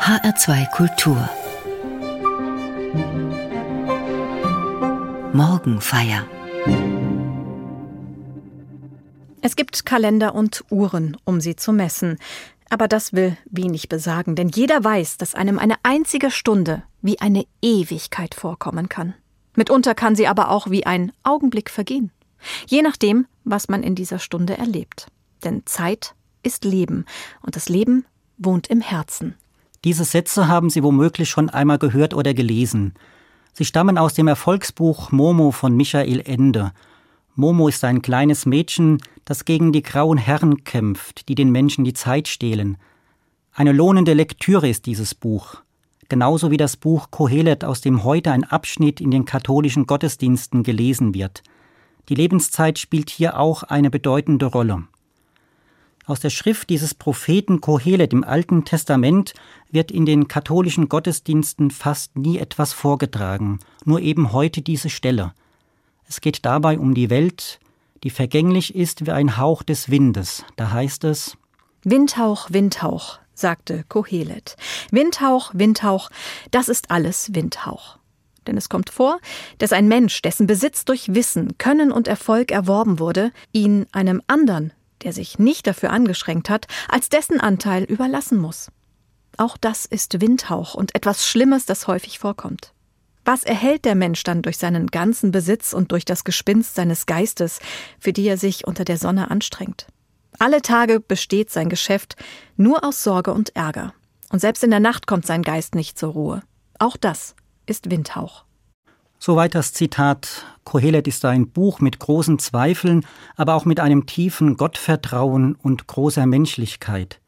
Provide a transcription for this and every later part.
HR2 Kultur Morgenfeier Es gibt Kalender und Uhren, um sie zu messen. Aber das will wenig besagen, denn jeder weiß, dass einem eine einzige Stunde wie eine Ewigkeit vorkommen kann. Mitunter kann sie aber auch wie ein Augenblick vergehen. Je nachdem, was man in dieser Stunde erlebt. Denn Zeit ist Leben und das Leben wohnt im Herzen. Diese Sätze haben Sie womöglich schon einmal gehört oder gelesen. Sie stammen aus dem Erfolgsbuch Momo von Michael Ende. Momo ist ein kleines Mädchen, das gegen die grauen Herren kämpft, die den Menschen die Zeit stehlen. Eine lohnende Lektüre ist dieses Buch. Genauso wie das Buch Kohelet, aus dem heute ein Abschnitt in den katholischen Gottesdiensten gelesen wird. Die Lebenszeit spielt hier auch eine bedeutende Rolle. Aus der Schrift dieses Propheten Kohelet im Alten Testament wird in den katholischen Gottesdiensten fast nie etwas vorgetragen, nur eben heute diese Stelle. Es geht dabei um die Welt, die vergänglich ist wie ein Hauch des Windes. Da heißt es Windhauch, Windhauch, sagte Kohelet. Windhauch, Windhauch, das ist alles Windhauch. Denn es kommt vor, dass ein Mensch, dessen Besitz durch Wissen, Können und Erfolg erworben wurde, ihn einem anderen der sich nicht dafür angeschränkt hat, als dessen Anteil überlassen muss. Auch das ist Windhauch und etwas Schlimmes, das häufig vorkommt. Was erhält der Mensch dann durch seinen ganzen Besitz und durch das Gespinst seines Geistes, für die er sich unter der Sonne anstrengt? Alle Tage besteht sein Geschäft nur aus Sorge und Ärger. Und selbst in der Nacht kommt sein Geist nicht zur Ruhe. Auch das ist Windhauch. Soweit das Zitat. Kohelet ist ein Buch mit großen Zweifeln, aber auch mit einem tiefen Gottvertrauen und großer Menschlichkeit.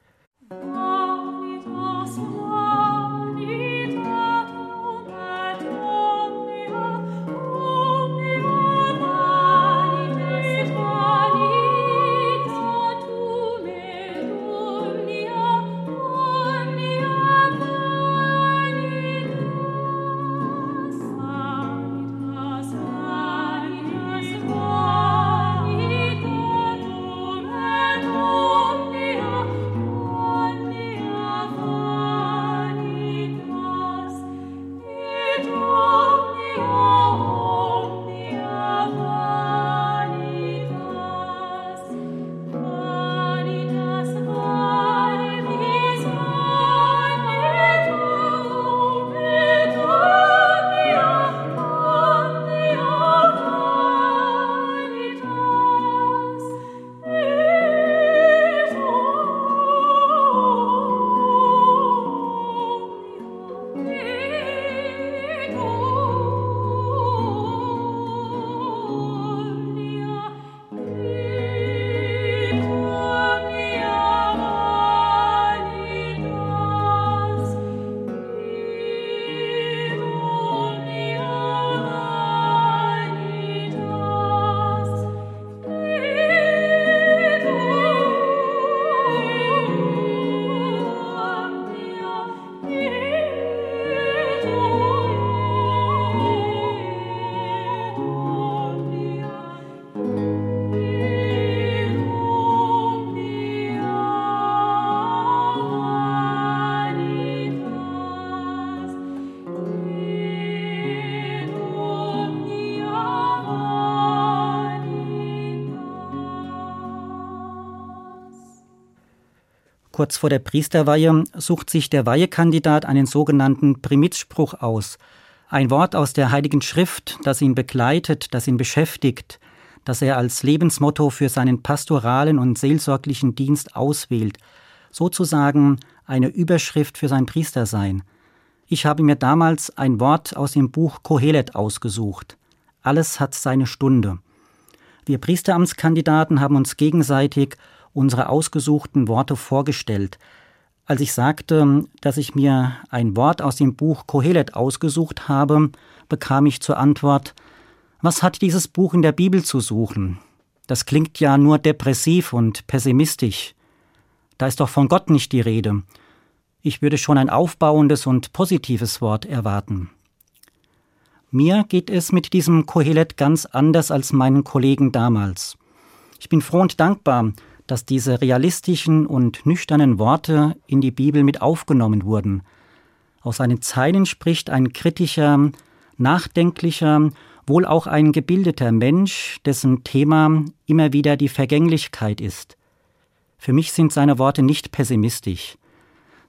Kurz vor der Priesterweihe sucht sich der Weihekandidat einen sogenannten Primizspruch aus. Ein Wort aus der Heiligen Schrift, das ihn begleitet, das ihn beschäftigt, das er als Lebensmotto für seinen pastoralen und seelsorglichen Dienst auswählt. Sozusagen eine Überschrift für sein Priestersein. Ich habe mir damals ein Wort aus dem Buch Kohelet ausgesucht. Alles hat seine Stunde. Wir Priesteramtskandidaten haben uns gegenseitig unsere ausgesuchten Worte vorgestellt. Als ich sagte, dass ich mir ein Wort aus dem Buch Kohelet ausgesucht habe, bekam ich zur Antwort, was hat dieses Buch in der Bibel zu suchen? Das klingt ja nur depressiv und pessimistisch. Da ist doch von Gott nicht die Rede. Ich würde schon ein aufbauendes und positives Wort erwarten. Mir geht es mit diesem Kohelet ganz anders als meinen Kollegen damals. Ich bin froh und dankbar, dass diese realistischen und nüchternen Worte in die Bibel mit aufgenommen wurden. Aus seinen Zeilen spricht ein kritischer, nachdenklicher, wohl auch ein gebildeter Mensch, dessen Thema immer wieder die Vergänglichkeit ist. Für mich sind seine Worte nicht pessimistisch.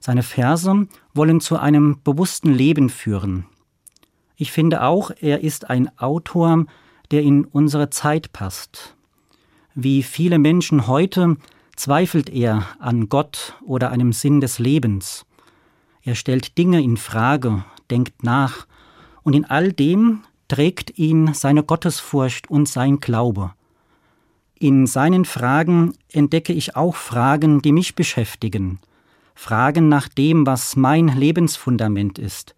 Seine Verse wollen zu einem bewussten Leben führen. Ich finde auch, er ist ein Autor, der in unsere Zeit passt. Wie viele Menschen heute zweifelt er an Gott oder einem Sinn des Lebens. Er stellt Dinge in Frage, denkt nach, und in all dem trägt ihn seine Gottesfurcht und sein Glaube. In seinen Fragen entdecke ich auch Fragen, die mich beschäftigen, Fragen nach dem, was mein Lebensfundament ist.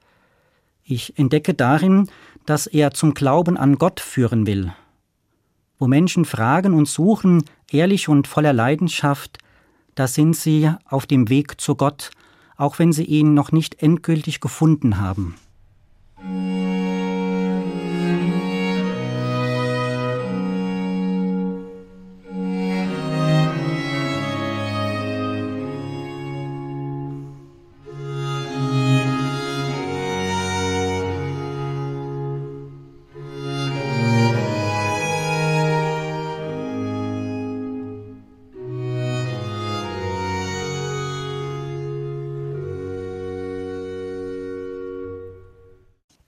Ich entdecke darin, dass er zum Glauben an Gott führen will. Wo Menschen fragen und suchen, ehrlich und voller Leidenschaft, da sind sie auf dem Weg zu Gott, auch wenn sie ihn noch nicht endgültig gefunden haben.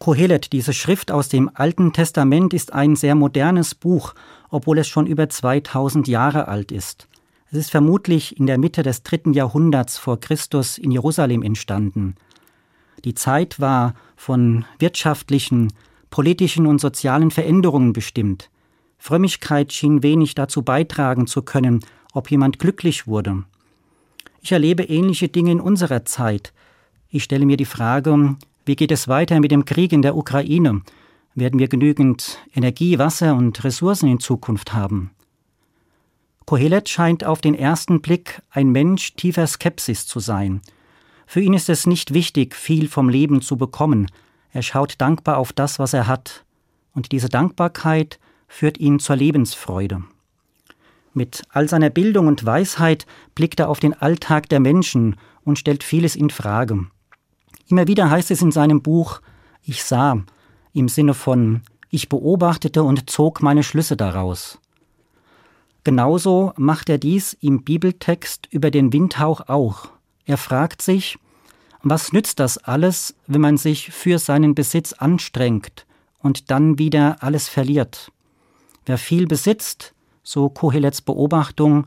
Kohelet, diese Schrift aus dem Alten Testament, ist ein sehr modernes Buch, obwohl es schon über 2000 Jahre alt ist. Es ist vermutlich in der Mitte des dritten Jahrhunderts vor Christus in Jerusalem entstanden. Die Zeit war von wirtschaftlichen, politischen und sozialen Veränderungen bestimmt. Frömmigkeit schien wenig dazu beitragen zu können, ob jemand glücklich wurde. Ich erlebe ähnliche Dinge in unserer Zeit. Ich stelle mir die Frage, wie geht es weiter mit dem Krieg in der Ukraine? Werden wir genügend Energie, Wasser und Ressourcen in Zukunft haben? Kohelet scheint auf den ersten Blick ein Mensch tiefer Skepsis zu sein. Für ihn ist es nicht wichtig, viel vom Leben zu bekommen. Er schaut dankbar auf das, was er hat. Und diese Dankbarkeit führt ihn zur Lebensfreude. Mit all seiner Bildung und Weisheit blickt er auf den Alltag der Menschen und stellt vieles in Frage. Immer wieder heißt es in seinem Buch, ich sah, im Sinne von, ich beobachtete und zog meine Schlüsse daraus. Genauso macht er dies im Bibeltext über den Windhauch auch. Er fragt sich, was nützt das alles, wenn man sich für seinen Besitz anstrengt und dann wieder alles verliert? Wer viel besitzt, so Kohelets Beobachtung,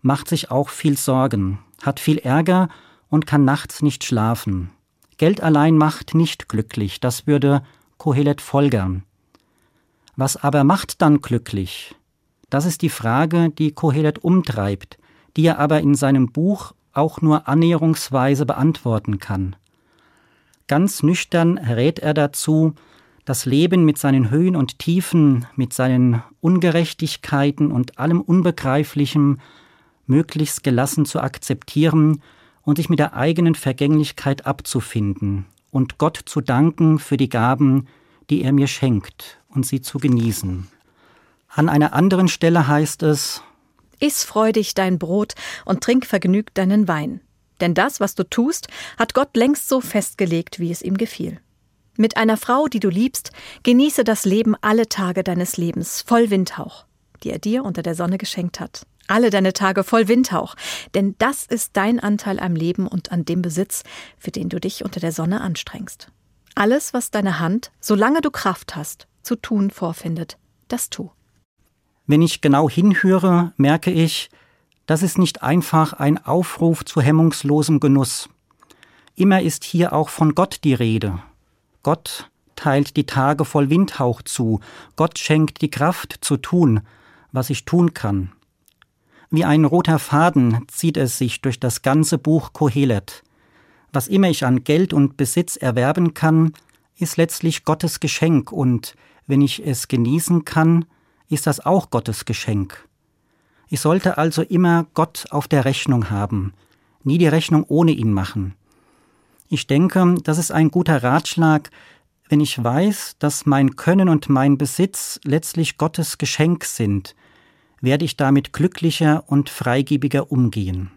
macht sich auch viel Sorgen, hat viel Ärger und kann nachts nicht schlafen. Geld allein macht nicht glücklich, das würde Kohelet folgern. Was aber macht dann glücklich? Das ist die Frage, die Kohelet umtreibt, die er aber in seinem Buch auch nur annäherungsweise beantworten kann. Ganz nüchtern rät er dazu, das Leben mit seinen Höhen und Tiefen, mit seinen Ungerechtigkeiten und allem Unbegreiflichem möglichst gelassen zu akzeptieren und sich mit der eigenen Vergänglichkeit abzufinden und Gott zu danken für die Gaben, die er mir schenkt und sie zu genießen. An einer anderen Stelle heißt es Iss freudig dein Brot und trink vergnügt deinen Wein. Denn das, was du tust, hat Gott längst so festgelegt, wie es ihm gefiel. Mit einer Frau, die du liebst, genieße das Leben alle Tage deines Lebens, voll Windhauch, die er dir unter der Sonne geschenkt hat. Alle deine Tage voll Windhauch, denn das ist dein Anteil am Leben und an dem Besitz, für den du dich unter der Sonne anstrengst. Alles, was deine Hand, solange du Kraft hast, zu tun vorfindet, das tu. Wenn ich genau hinhöre, merke ich, das ist nicht einfach ein Aufruf zu hemmungslosem Genuss. Immer ist hier auch von Gott die Rede. Gott teilt die Tage voll Windhauch zu, Gott schenkt die Kraft zu tun, was ich tun kann. Wie ein roter Faden zieht es sich durch das ganze Buch Kohelet. Was immer ich an Geld und Besitz erwerben kann, ist letztlich Gottes Geschenk und wenn ich es genießen kann, ist das auch Gottes Geschenk. Ich sollte also immer Gott auf der Rechnung haben, nie die Rechnung ohne ihn machen. Ich denke, das ist ein guter Ratschlag, wenn ich weiß, dass mein Können und mein Besitz letztlich Gottes Geschenk sind, werde ich damit glücklicher und freigebiger umgehen.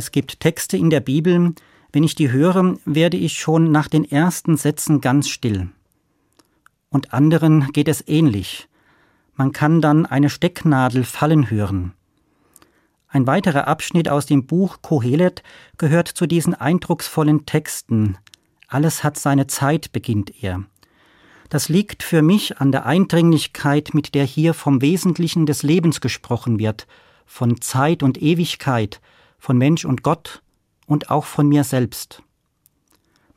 Es gibt Texte in der Bibel, wenn ich die höre, werde ich schon nach den ersten Sätzen ganz still. Und anderen geht es ähnlich. Man kann dann eine Stecknadel fallen hören. Ein weiterer Abschnitt aus dem Buch Kohelet gehört zu diesen eindrucksvollen Texten. Alles hat seine Zeit, beginnt er. Das liegt für mich an der Eindringlichkeit, mit der hier vom Wesentlichen des Lebens gesprochen wird, von Zeit und Ewigkeit, von Mensch und Gott und auch von mir selbst.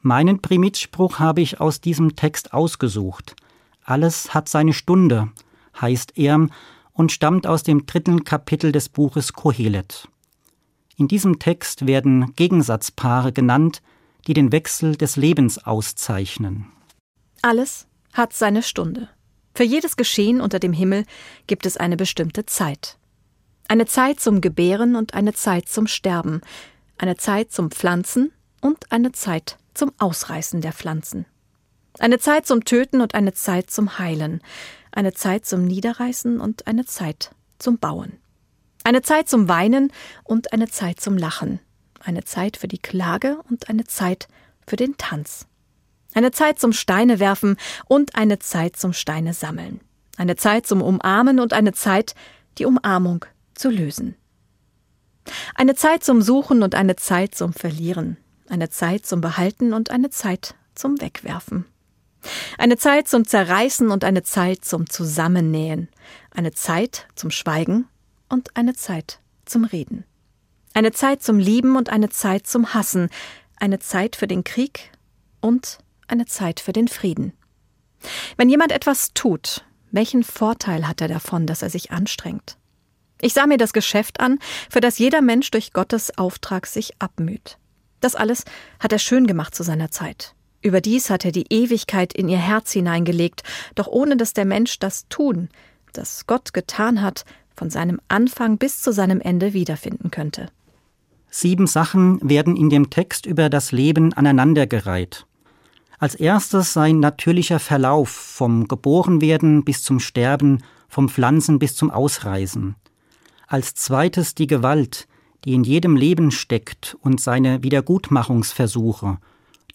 Meinen Primitspruch habe ich aus diesem Text ausgesucht. Alles hat seine Stunde, heißt er und stammt aus dem dritten Kapitel des Buches Kohelet. In diesem Text werden Gegensatzpaare genannt, die den Wechsel des Lebens auszeichnen. Alles hat seine Stunde. Für jedes Geschehen unter dem Himmel gibt es eine bestimmte Zeit. Eine Zeit zum Gebären und eine Zeit zum Sterben, eine Zeit zum Pflanzen und eine Zeit zum Ausreißen der Pflanzen. Eine Zeit zum Töten und eine Zeit zum Heilen, eine Zeit zum Niederreißen und eine Zeit zum Bauen. Eine Zeit zum Weinen und eine Zeit zum Lachen, eine Zeit für die Klage und eine Zeit für den Tanz. Eine Zeit zum Steine werfen und eine Zeit zum Steine sammeln. Eine Zeit zum Umarmen und eine Zeit, die Umarmung zu lösen. Eine Zeit zum Suchen und eine Zeit zum Verlieren. Eine Zeit zum Behalten und eine Zeit zum Wegwerfen. Eine Zeit zum Zerreißen und eine Zeit zum Zusammennähen. Eine Zeit zum Schweigen und eine Zeit zum Reden. Eine Zeit zum Lieben und eine Zeit zum Hassen. Eine Zeit für den Krieg und eine Zeit für den Frieden. Wenn jemand etwas tut, welchen Vorteil hat er davon, dass er sich anstrengt? Ich sah mir das Geschäft an, für das jeder Mensch durch Gottes Auftrag sich abmüht. Das alles hat er schön gemacht zu seiner Zeit. Überdies hat er die Ewigkeit in ihr Herz hineingelegt, doch ohne dass der Mensch das Tun, das Gott getan hat, von seinem Anfang bis zu seinem Ende wiederfinden könnte. Sieben Sachen werden in dem Text über das Leben aneinandergereiht. Als erstes sein natürlicher Verlauf vom Geborenwerden bis zum Sterben, vom Pflanzen bis zum Ausreisen. Als zweites die Gewalt, die in jedem Leben steckt und seine Wiedergutmachungsversuche,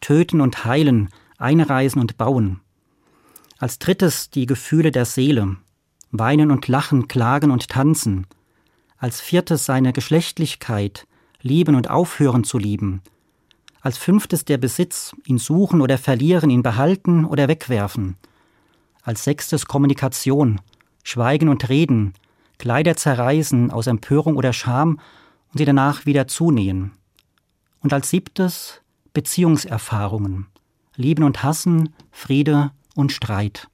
töten und heilen, einreisen und bauen. Als drittes die Gefühle der Seele, weinen und lachen, klagen und tanzen. Als viertes seine Geschlechtlichkeit, lieben und aufhören zu lieben. Als fünftes der Besitz, ihn suchen oder verlieren, ihn behalten oder wegwerfen. Als sechstes Kommunikation, Schweigen und Reden, Kleider zerreißen aus Empörung oder Scham und sie danach wieder zunähen. Und als siebtes Beziehungserfahrungen, Lieben und Hassen, Friede und Streit.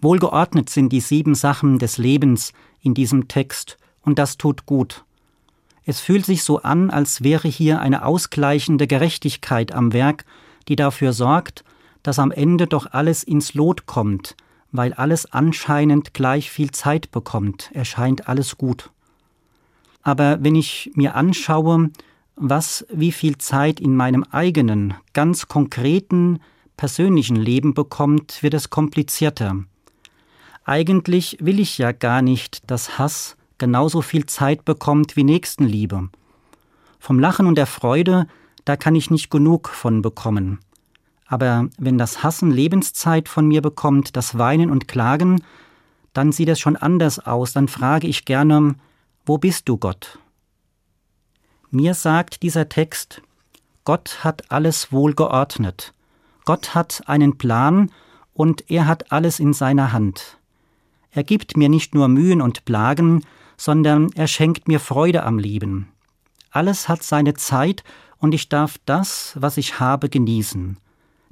Wohlgeordnet sind die sieben Sachen des Lebens in diesem Text, und das tut gut. Es fühlt sich so an, als wäre hier eine ausgleichende Gerechtigkeit am Werk, die dafür sorgt, dass am Ende doch alles ins Lot kommt, weil alles anscheinend gleich viel Zeit bekommt, erscheint alles gut. Aber wenn ich mir anschaue, was wie viel Zeit in meinem eigenen, ganz konkreten, persönlichen Leben bekommt, wird es komplizierter. Eigentlich will ich ja gar nicht, dass Hass genauso viel Zeit bekommt wie Nächstenliebe. Vom Lachen und der Freude, da kann ich nicht genug von bekommen. Aber wenn das Hassen Lebenszeit von mir bekommt, das Weinen und Klagen, dann sieht es schon anders aus, dann frage ich gerne, wo bist du, Gott? Mir sagt dieser Text, Gott hat alles wohl geordnet. Gott hat einen Plan und er hat alles in seiner Hand. Er gibt mir nicht nur Mühen und Plagen, sondern er schenkt mir Freude am Leben. Alles hat seine Zeit und ich darf das, was ich habe, genießen.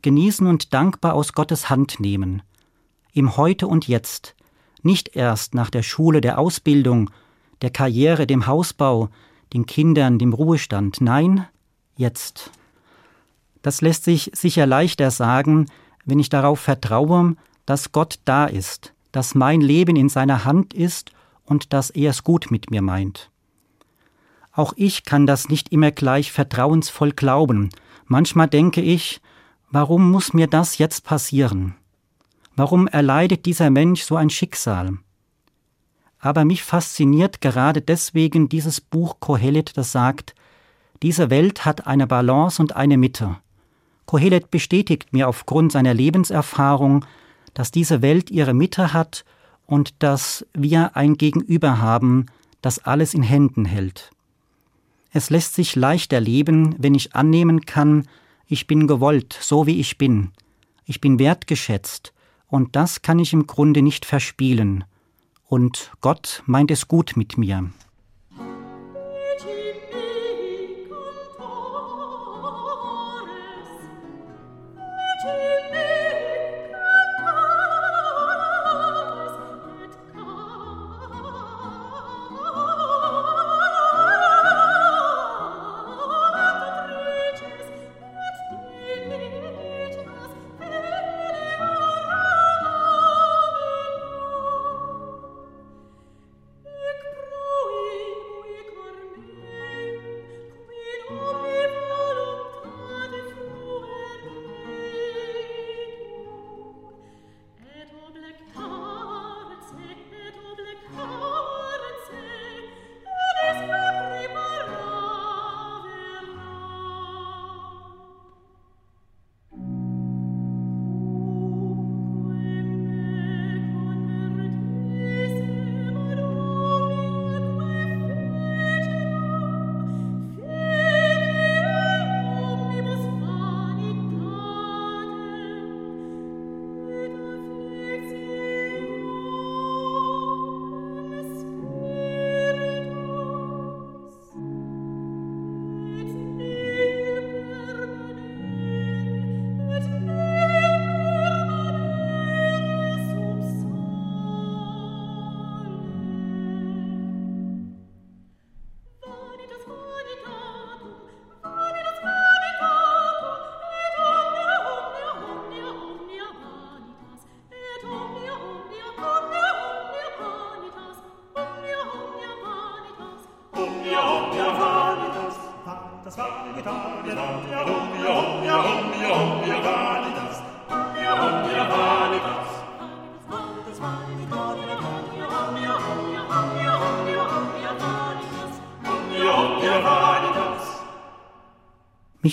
Genießen und dankbar aus Gottes Hand nehmen. Im Heute und Jetzt. Nicht erst nach der Schule, der Ausbildung, der Karriere, dem Hausbau, den Kindern, dem Ruhestand. Nein, jetzt. Das lässt sich sicher leichter sagen, wenn ich darauf vertraue, dass Gott da ist, dass mein Leben in seiner Hand ist und dass er es gut mit mir meint. Auch ich kann das nicht immer gleich vertrauensvoll glauben. Manchmal denke ich, warum muss mir das jetzt passieren? Warum erleidet dieser Mensch so ein Schicksal? aber mich fasziniert gerade deswegen dieses Buch Kohelet, das sagt, Diese Welt hat eine Balance und eine Mitte. Kohelet bestätigt mir aufgrund seiner Lebenserfahrung, dass diese Welt ihre Mitte hat und dass wir ein Gegenüber haben, das alles in Händen hält. Es lässt sich leicht erleben, wenn ich annehmen kann, ich bin gewollt, so wie ich bin. Ich bin wertgeschätzt, und das kann ich im Grunde nicht verspielen. Und Gott meint es gut mit mir. Mich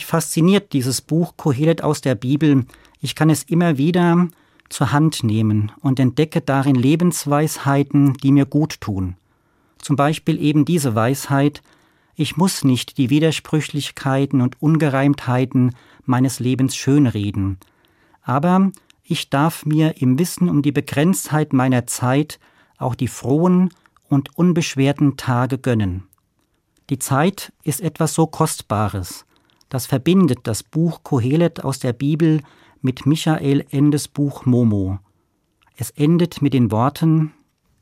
fasziniert dieses Buch Kohelet aus der Bibel. Ich kann es immer wieder zur Hand nehmen und entdecke darin Lebensweisheiten, die mir gut tun. Zum Beispiel eben diese Weisheit, ich muss nicht die Widersprüchlichkeiten und Ungereimtheiten meines Lebens schönreden, aber ich darf mir im Wissen um die Begrenztheit meiner Zeit auch die frohen und unbeschwerten Tage gönnen. Die Zeit ist etwas so Kostbares, das verbindet das Buch Kohelet aus der Bibel mit Michael Endes Buch Momo. Es endet mit den Worten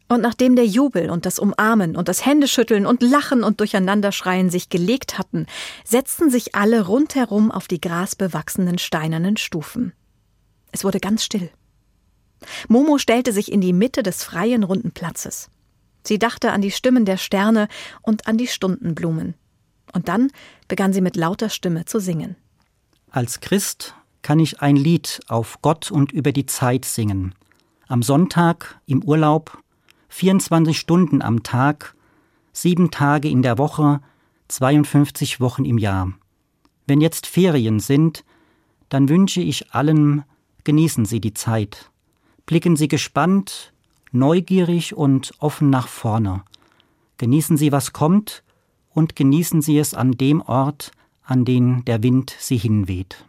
Und nachdem der Jubel und das Umarmen und das Händeschütteln und Lachen und Durcheinanderschreien sich gelegt hatten, setzten sich alle rundherum auf die grasbewachsenen steinernen Stufen. Es wurde ganz still. Momo stellte sich in die Mitte des freien runden Platzes. Sie dachte an die Stimmen der Sterne und an die Stundenblumen. Und dann begann sie mit lauter Stimme zu singen. Als Christ kann ich ein Lied auf Gott und über die Zeit singen. Am Sonntag, im Urlaub, 24 Stunden am Tag, sieben Tage in der Woche, 52 Wochen im Jahr. Wenn jetzt Ferien sind, dann wünsche ich allen, genießen Sie die Zeit. Blicken Sie gespannt, neugierig und offen nach vorne. Genießen Sie, was kommt, und genießen Sie es an dem Ort, an den der Wind Sie hinweht.